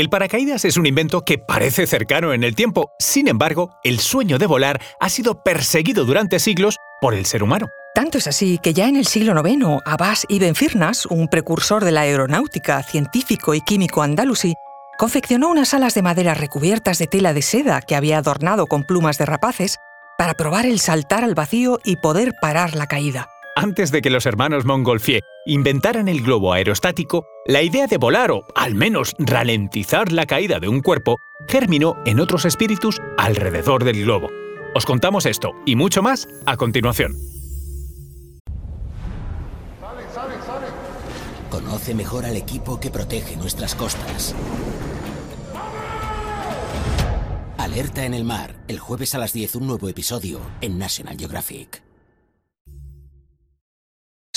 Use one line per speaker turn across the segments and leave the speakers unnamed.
El paracaídas es un invento que parece cercano en el tiempo, sin embargo, el sueño de volar ha sido perseguido durante siglos por el ser humano.
Tanto es así que ya en el siglo IX, Abbas ibn Firnas, un precursor de la aeronáutica, científico y químico andalusí, confeccionó unas alas de madera recubiertas de tela de seda que había adornado con plumas de rapaces para probar el saltar al vacío y poder parar la caída.
Antes de que los hermanos Montgolfier inventaran el globo aerostático, la idea de volar o, al menos, ralentizar la caída de un cuerpo germinó en otros espíritus alrededor del globo. Os contamos esto y mucho más a continuación.
Conoce mejor al equipo que protege nuestras costas. Alerta en el mar, el jueves a las 10 un nuevo episodio en National Geographic.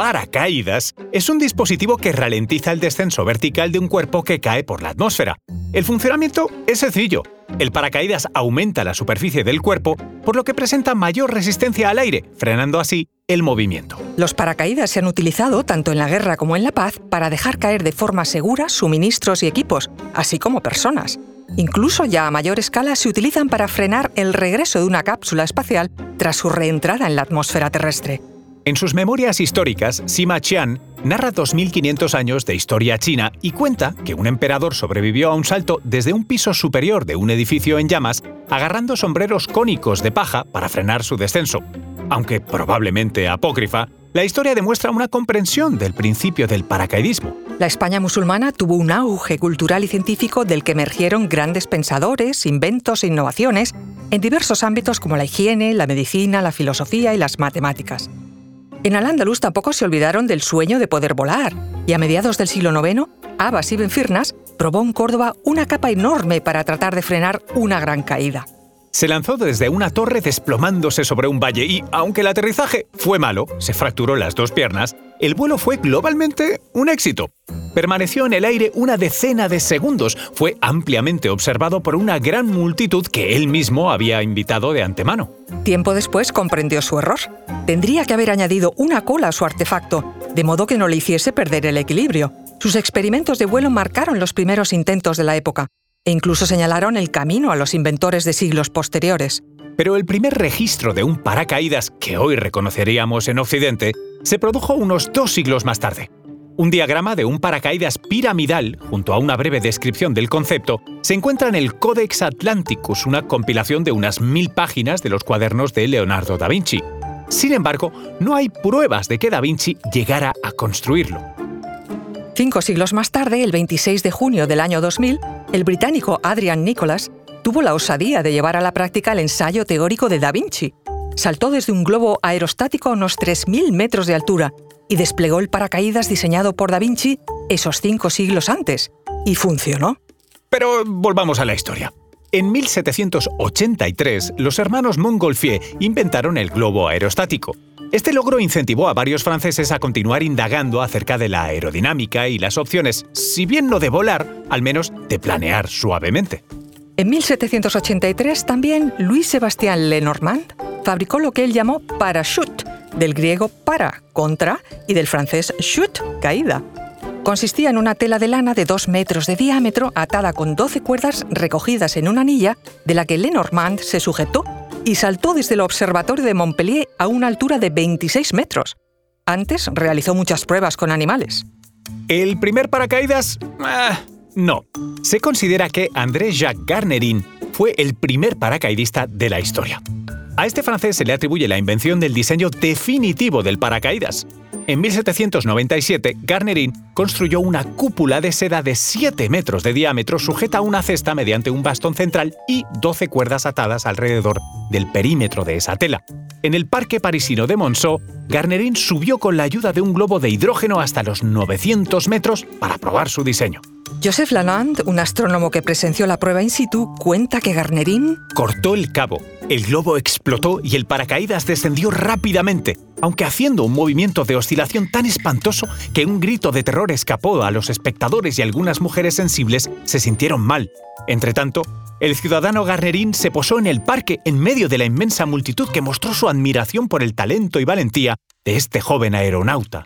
paracaídas es un dispositivo que ralentiza el descenso vertical de un cuerpo que cae por la atmósfera. El funcionamiento es sencillo. El paracaídas aumenta la superficie del cuerpo, por lo que presenta mayor resistencia al aire, frenando así el movimiento.
Los paracaídas se han utilizado tanto en la guerra como en la paz para dejar caer de forma segura suministros y equipos, así como personas. Incluso ya a mayor escala se utilizan para frenar el regreso de una cápsula espacial tras su reentrada en la atmósfera terrestre.
En sus memorias históricas, Sima Qian narra 2.500 años de historia china y cuenta que un emperador sobrevivió a un salto desde un piso superior de un edificio en llamas, agarrando sombreros cónicos de paja para frenar su descenso. Aunque probablemente apócrifa, la historia demuestra una comprensión del principio del paracaidismo.
La España musulmana tuvo un auge cultural y científico del que emergieron grandes pensadores, inventos e innovaciones en diversos ámbitos como la higiene, la medicina, la filosofía y las matemáticas. En Al-Ándalus tampoco se olvidaron del sueño de poder volar, y a mediados del siglo IX, Abbas ibn Firnas probó en Córdoba una capa enorme para tratar de frenar una gran caída.
Se lanzó desde una torre desplomándose sobre un valle y, aunque el aterrizaje fue malo, se fracturó las dos piernas, el vuelo fue globalmente un éxito. Permaneció en el aire una decena de segundos. Fue ampliamente observado por una gran multitud que él mismo había invitado de antemano.
Tiempo después comprendió su error. Tendría que haber añadido una cola a su artefacto, de modo que no le hiciese perder el equilibrio. Sus experimentos de vuelo marcaron los primeros intentos de la época e incluso señalaron el camino a los inventores de siglos posteriores.
Pero el primer registro de un paracaídas que hoy reconoceríamos en Occidente se produjo unos dos siglos más tarde. Un diagrama de un paracaídas piramidal, junto a una breve descripción del concepto, se encuentra en el Codex Atlanticus, una compilación de unas mil páginas de los cuadernos de Leonardo da Vinci. Sin embargo, no hay pruebas de que da Vinci llegara a construirlo.
Cinco siglos más tarde, el 26 de junio del año 2000, el británico Adrian Nicholas tuvo la osadía de llevar a la práctica el ensayo teórico de Da Vinci. Saltó desde un globo aerostático a unos 3.000 metros de altura y desplegó el paracaídas diseñado por Da Vinci esos cinco siglos antes. Y funcionó.
Pero volvamos a la historia. En 1783, los hermanos Montgolfier inventaron el globo aerostático. Este logro incentivó a varios franceses a continuar indagando acerca de la aerodinámica y las opciones, si bien no de volar, al menos de planear suavemente.
En 1783 también Louis Sébastien Lenormand fabricó lo que él llamó parachute, del griego para, contra, y del francés chute, caída. Consistía en una tela de lana de 2 metros de diámetro atada con 12 cuerdas recogidas en una anilla de la que Lenormand se sujetó y saltó desde el observatorio de Montpellier a una altura de 26 metros. Antes realizó muchas pruebas con animales.
¿El primer paracaídas? Ah, no. Se considera que André-Jacques Garnerin fue el primer paracaidista de la historia. A este francés se le atribuye la invención del diseño definitivo del paracaídas. En 1797, Garnerin construyó una cúpula de seda de 7 metros de diámetro sujeta a una cesta mediante un bastón central y 12 cuerdas atadas alrededor del perímetro de esa tela. En el parque parisino de Monceau, Garnerin subió con la ayuda de un globo de hidrógeno hasta los 900 metros para probar su diseño.
Joseph Lalande, un astrónomo que presenció la prueba in situ, cuenta que Garnerin
cortó el cabo, El globo explotó y el paracaídas descendió rápidamente, aunque haciendo un movimiento de oscilación tan espantoso que un grito de terror escapó a los espectadores y algunas mujeres sensibles se sintieron mal. Entretanto, el ciudadano Garnerín se posó en el parque en medio de la inmensa multitud que mostró su admiración por el talento y valentía de este joven aeronauta.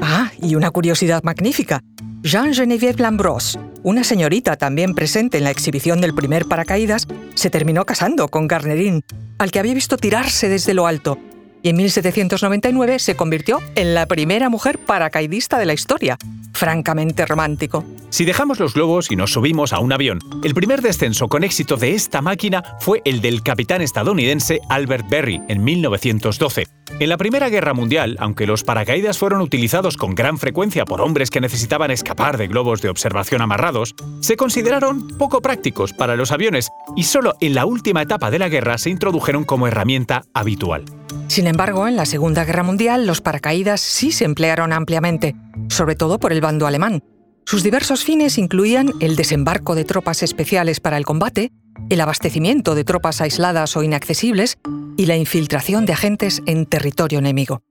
Ah, y una curiosidad magnífica. Jean-Geneviève Lambros, una señorita también presente en la exhibición del primer paracaídas, se terminó casando con Garnerin, al que había visto tirarse desde lo alto, y en 1799 se convirtió en la primera mujer paracaidista de la historia. Francamente romántico.
Si dejamos los globos y nos subimos a un avión, el primer descenso con éxito de esta máquina fue el del capitán estadounidense Albert Berry en 1912. En la Primera Guerra Mundial, aunque los paracaídas fueron utilizados con gran frecuencia por hombres que necesitaban escapar de globos de observación amarrados, se consideraron poco prácticos para los aviones y solo en la última etapa de la guerra se introdujeron como herramienta habitual.
Sin embargo, en la Segunda Guerra Mundial los paracaídas sí se emplearon ampliamente, sobre todo por el bando alemán. Sus diversos fines incluían el desembarco de tropas especiales para el combate, el abastecimiento de tropas aisladas o inaccesibles y la infiltración de agentes en territorio enemigo.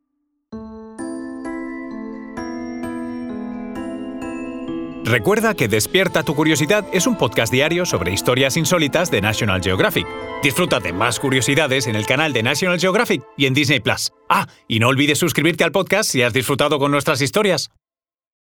Recuerda que Despierta tu Curiosidad es un podcast diario sobre historias insólitas de National Geographic. Disfruta de más curiosidades en el canal de National Geographic y en Disney Plus. Ah, y no olvides suscribirte al podcast si has disfrutado con nuestras historias.